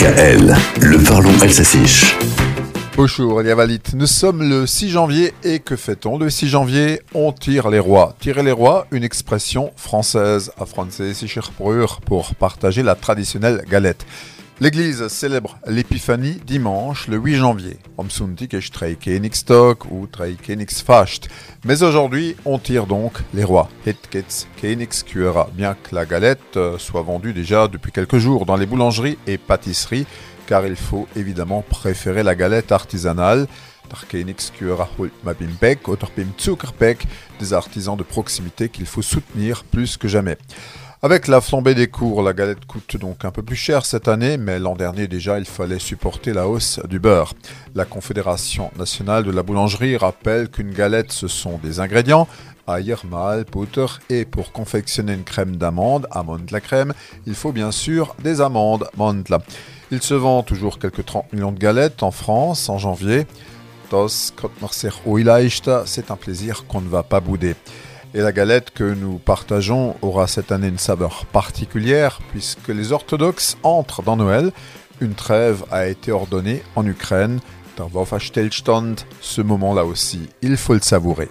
DKL, le parlons alsacien. Bonjour, Valit. Nous sommes le 6 janvier et que fait-on? Le 6 janvier On tire les rois. Tirer les rois, une expression française à français pour partager la traditionnelle galette. L'Église célèbre l'Épiphanie dimanche, le 8 janvier. Ou. Mais aujourd'hui, on tire donc les rois. Bien que la galette euh, soit vendue déjà depuis quelques jours dans les boulangeries et pâtisseries, car il faut évidemment préférer la galette artisanale. Des artisans de proximité qu'il faut soutenir plus que jamais. Avec la flambée des cours, la galette coûte donc un peu plus cher cette année, mais l'an dernier déjà, il fallait supporter la hausse du beurre. La Confédération nationale de la boulangerie rappelle qu'une galette, ce sont des ingrédients, aïe, mal, butter, et pour confectionner une crème d'amande, amande la crème, il faut bien sûr des amandes, mandla. Il se vend toujours quelques 30 millions de galettes en France en janvier. c'est un plaisir qu'on ne va pas bouder. Et la galette que nous partageons aura cette année une saveur particulière puisque les orthodoxes entrent dans Noël. Une trêve a été ordonnée en Ukraine. Ce moment-là aussi, il faut le savourer.